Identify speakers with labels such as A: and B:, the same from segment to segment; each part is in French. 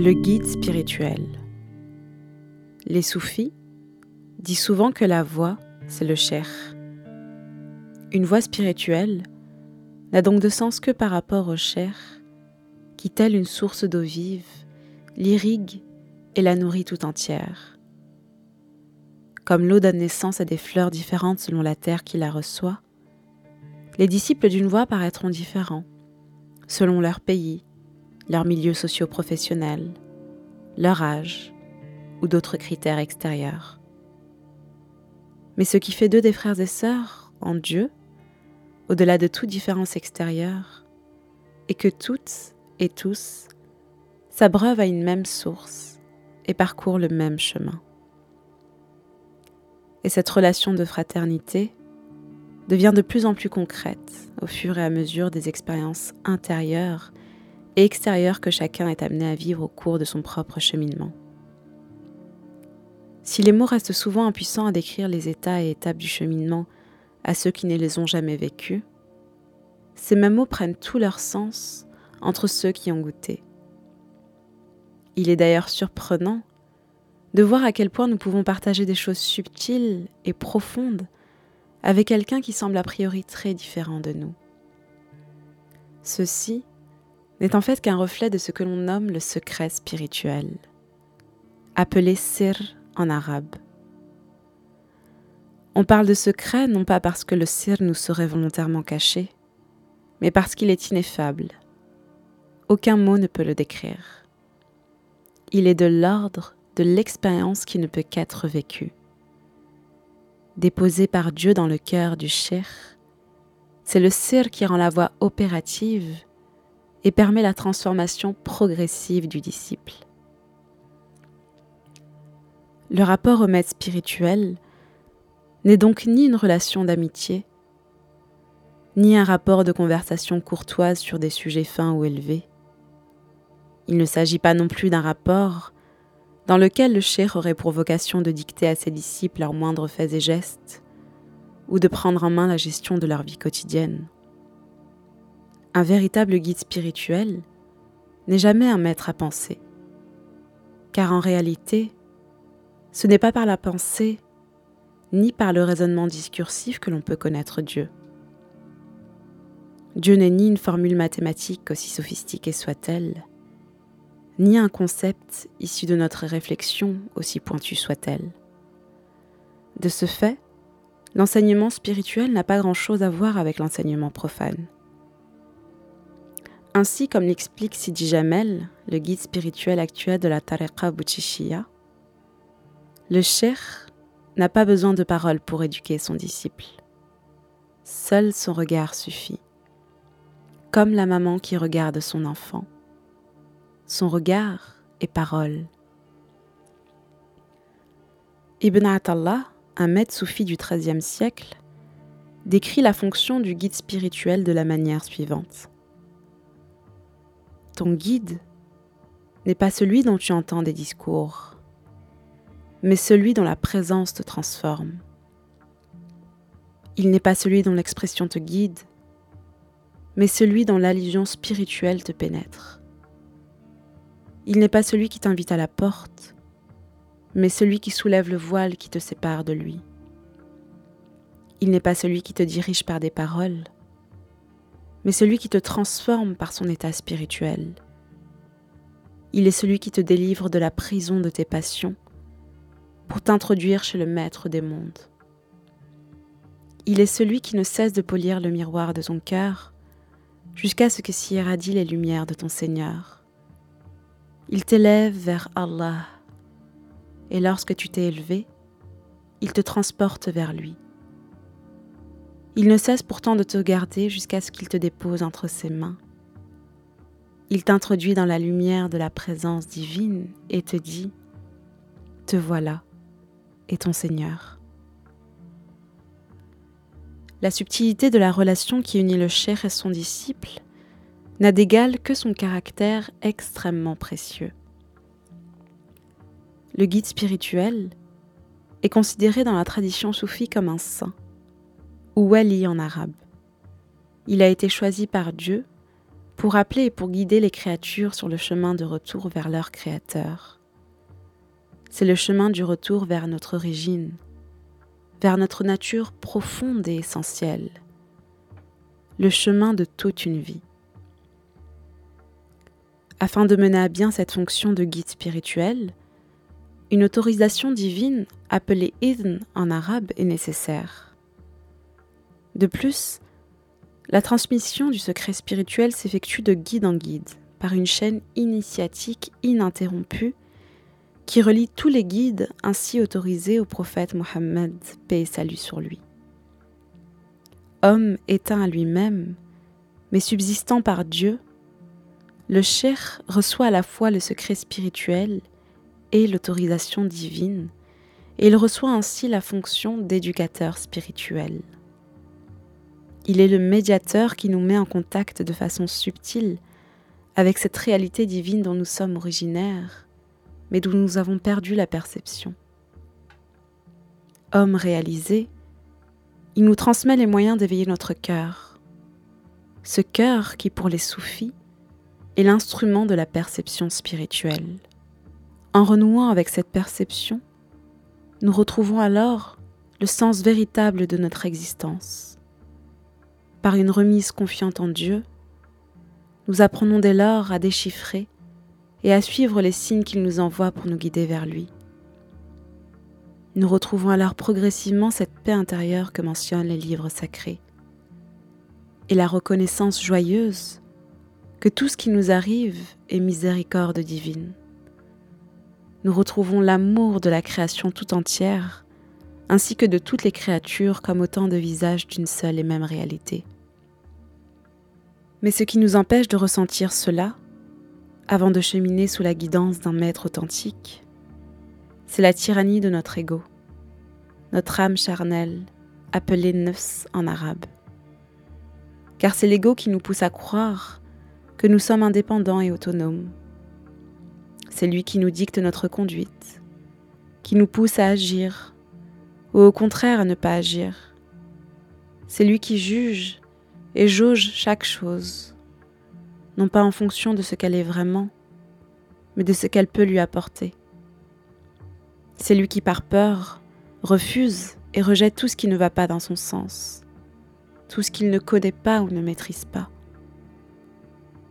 A: Le guide spirituel. Les soufis disent souvent que la voix, c'est le cher. Une voix spirituelle n'a donc de sens que par rapport au cher, qui, telle une source d'eau vive, l'irrigue et la nourrit tout entière. Comme l'eau donne naissance à des fleurs différentes selon la terre qui la reçoit, les disciples d'une voix paraîtront différents, selon leur pays, leur milieu socio-professionnel, leur âge ou d'autres critères extérieurs. Mais ce qui fait d'eux des frères et sœurs en Dieu, au-delà de toute différence extérieure, est que toutes et tous s'abreuvent à une même source et parcourent le même chemin. Et cette relation de fraternité devient de plus en plus concrète au fur et à mesure des expériences intérieures et que chacun est amené à vivre au cours de son propre cheminement. Si les mots restent souvent impuissants à décrire les états et étapes du cheminement à ceux qui ne les ont jamais vécus, ces mêmes mots prennent tout leur sens entre ceux qui ont goûté. Il est d'ailleurs surprenant de voir à quel point nous pouvons partager des choses subtiles et profondes avec quelqu'un qui semble a priori très différent de nous. Ceci n'est en fait qu'un reflet de ce que l'on nomme le secret spirituel, appelé sir en arabe. On parle de secret non pas parce que le sir nous serait volontairement caché, mais parce qu'il est ineffable. Aucun mot ne peut le décrire. Il est de l'ordre de l'expérience qui ne peut qu'être vécue déposé par Dieu dans le cœur du cher, c'est le sir qui rend la voie opérative et permet la transformation progressive du disciple. Le rapport au maître spirituel n'est donc ni une relation d'amitié, ni un rapport de conversation courtoise sur des sujets fins ou élevés. Il ne s'agit pas non plus d'un rapport dans lequel le cher aurait pour vocation de dicter à ses disciples leurs moindres faits et gestes, ou de prendre en main la gestion de leur vie quotidienne. Un véritable guide spirituel n'est jamais un maître à penser, car en réalité, ce n'est pas par la pensée ni par le raisonnement discursif que l'on peut connaître Dieu. Dieu n'est ni une formule mathématique aussi sophistiquée soit-elle, ni un concept issu de notre réflexion, aussi pointu soit-elle. De ce fait, l'enseignement spirituel n'a pas grand-chose à voir avec l'enseignement profane. Ainsi, comme l'explique Sidi Jamel, le guide spirituel actuel de la Tariqa Bouchishiya, le cher n'a pas besoin de paroles pour éduquer son disciple. Seul son regard suffit, comme la maman qui regarde son enfant son regard et parole. Ibn Atallah, un maître soufi du XIIIe siècle, décrit la fonction du guide spirituel de la manière suivante. Ton guide n'est pas celui dont tu entends des discours, mais celui dont la présence te transforme. Il n'est pas celui dont l'expression te guide, mais celui dont l'allusion spirituelle te pénètre. Il n'est pas celui qui t'invite à la porte, mais celui qui soulève le voile qui te sépare de lui. Il n'est pas celui qui te dirige par des paroles, mais celui qui te transforme par son état spirituel. Il est celui qui te délivre de la prison de tes passions pour t'introduire chez le Maître des mondes. Il est celui qui ne cesse de polir le miroir de ton cœur jusqu'à ce que s'y irradient les lumières de ton Seigneur. Il t'élève vers Allah. Et lorsque tu t'es élevé, il te transporte vers lui. Il ne cesse pourtant de te garder jusqu'à ce qu'il te dépose entre ses mains. Il t'introduit dans la lumière de la présence divine et te dit, Te voilà, et ton Seigneur. La subtilité de la relation qui unit le cher et son disciple n'a d'égal que son caractère extrêmement précieux. Le guide spirituel est considéré dans la tradition soufie comme un saint, ou wali en arabe. Il a été choisi par Dieu pour appeler et pour guider les créatures sur le chemin de retour vers leur Créateur. C'est le chemin du retour vers notre origine, vers notre nature profonde et essentielle, le chemin de toute une vie. Afin de mener à bien cette fonction de guide spirituel, une autorisation divine, appelée idn en arabe, est nécessaire. De plus, la transmission du secret spirituel s'effectue de guide en guide, par une chaîne initiatique ininterrompue qui relie tous les guides ainsi autorisés au prophète Mohammed, paix et salut sur lui. Homme éteint à lui-même, mais subsistant par Dieu, le cher reçoit à la fois le secret spirituel et l'autorisation divine, et il reçoit ainsi la fonction d'éducateur spirituel. Il est le médiateur qui nous met en contact de façon subtile avec cette réalité divine dont nous sommes originaires, mais dont nous avons perdu la perception. Homme réalisé, il nous transmet les moyens d'éveiller notre cœur. Ce cœur qui, pour les soufis, est l'instrument de la perception spirituelle. En renouant avec cette perception, nous retrouvons alors le sens véritable de notre existence. Par une remise confiante en Dieu, nous apprenons dès lors à déchiffrer et à suivre les signes qu'il nous envoie pour nous guider vers lui. Nous retrouvons alors progressivement cette paix intérieure que mentionnent les livres sacrés et la reconnaissance joyeuse que tout ce qui nous arrive est miséricorde divine nous retrouvons l'amour de la création tout entière, ainsi que de toutes les créatures comme autant de visages d'une seule et même réalité. Mais ce qui nous empêche de ressentir cela, avant de cheminer sous la guidance d'un maître authentique, c'est la tyrannie de notre ego, notre âme charnelle, appelée nefs en arabe. Car c'est l'ego qui nous pousse à croire que nous sommes indépendants et autonomes, c'est lui qui nous dicte notre conduite, qui nous pousse à agir ou au contraire à ne pas agir. C'est lui qui juge et jauge chaque chose, non pas en fonction de ce qu'elle est vraiment, mais de ce qu'elle peut lui apporter. C'est lui qui par peur refuse et rejette tout ce qui ne va pas dans son sens, tout ce qu'il ne connaît pas ou ne maîtrise pas.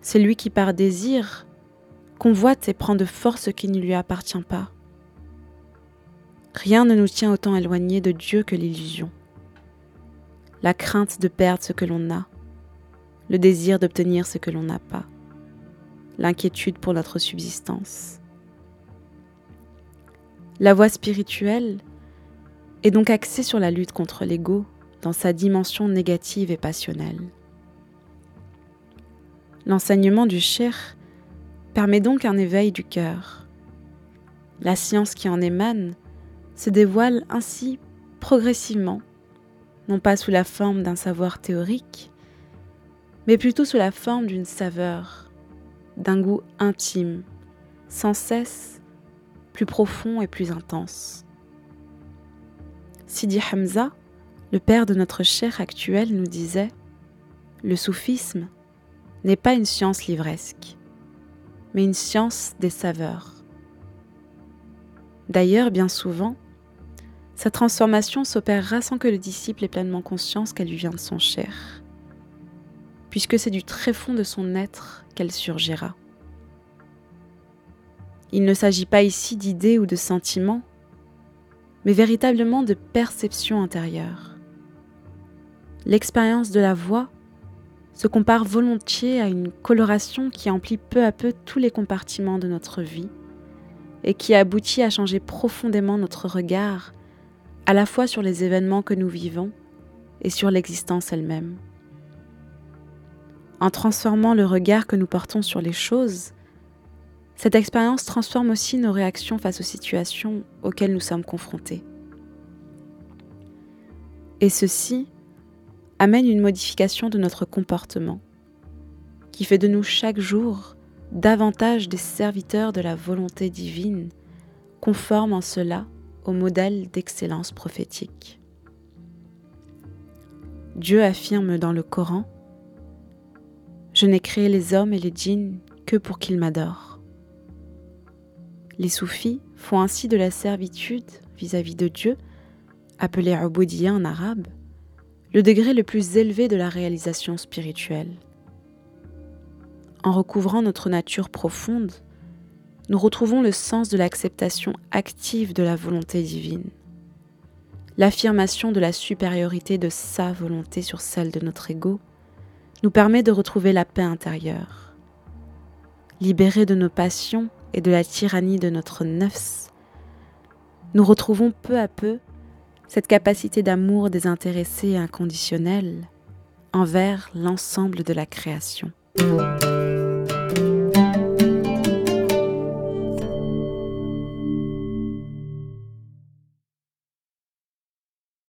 A: C'est lui qui par désir convoite et prend de force ce qui ne lui appartient pas. Rien ne nous tient autant éloignés de Dieu que l'illusion. La crainte de perdre ce que l'on a, le désir d'obtenir ce que l'on n'a pas, l'inquiétude pour notre subsistance. La voie spirituelle est donc axée sur la lutte contre l'ego dans sa dimension négative et passionnelle. L'enseignement du cher permet donc un éveil du cœur. La science qui en émane se dévoile ainsi progressivement, non pas sous la forme d'un savoir théorique, mais plutôt sous la forme d'une saveur, d'un goût intime, sans cesse plus profond et plus intense. Sidi Hamza, le père de notre chair actuelle, nous disait Le soufisme n'est pas une science livresque mais une science des saveurs. D'ailleurs, bien souvent, sa transformation s'opérera sans que le disciple ait pleinement conscience qu'elle lui vient de son cher, puisque c'est du très fond de son être qu'elle surgira. Il ne s'agit pas ici d'idées ou de sentiments, mais véritablement de perception intérieure. L'expérience de la voix se compare volontiers à une coloration qui emplit peu à peu tous les compartiments de notre vie et qui aboutit à changer profondément notre regard à la fois sur les événements que nous vivons et sur l'existence elle-même. En transformant le regard que nous portons sur les choses, cette expérience transforme aussi nos réactions face aux situations auxquelles nous sommes confrontés. Et ceci amène une modification de notre comportement, qui fait de nous chaque jour davantage des serviteurs de la volonté divine, conformes en cela modèle d'excellence prophétique. Dieu affirme dans le Coran Je n'ai créé les hommes et les djinns que pour qu'ils m'adorent. Les soufis font ainsi de la servitude vis-à-vis de Dieu, appelé Ubudiyya en arabe, le degré le plus élevé de la réalisation spirituelle. En recouvrant notre nature profonde, nous retrouvons le sens de l'acceptation active de la volonté divine, l'affirmation de la supériorité de sa volonté sur celle de notre ego, nous permet de retrouver la paix intérieure. Libérés de nos passions et de la tyrannie de notre nefs, nous retrouvons peu à peu cette capacité d'amour désintéressé et inconditionnel envers l'ensemble de la création.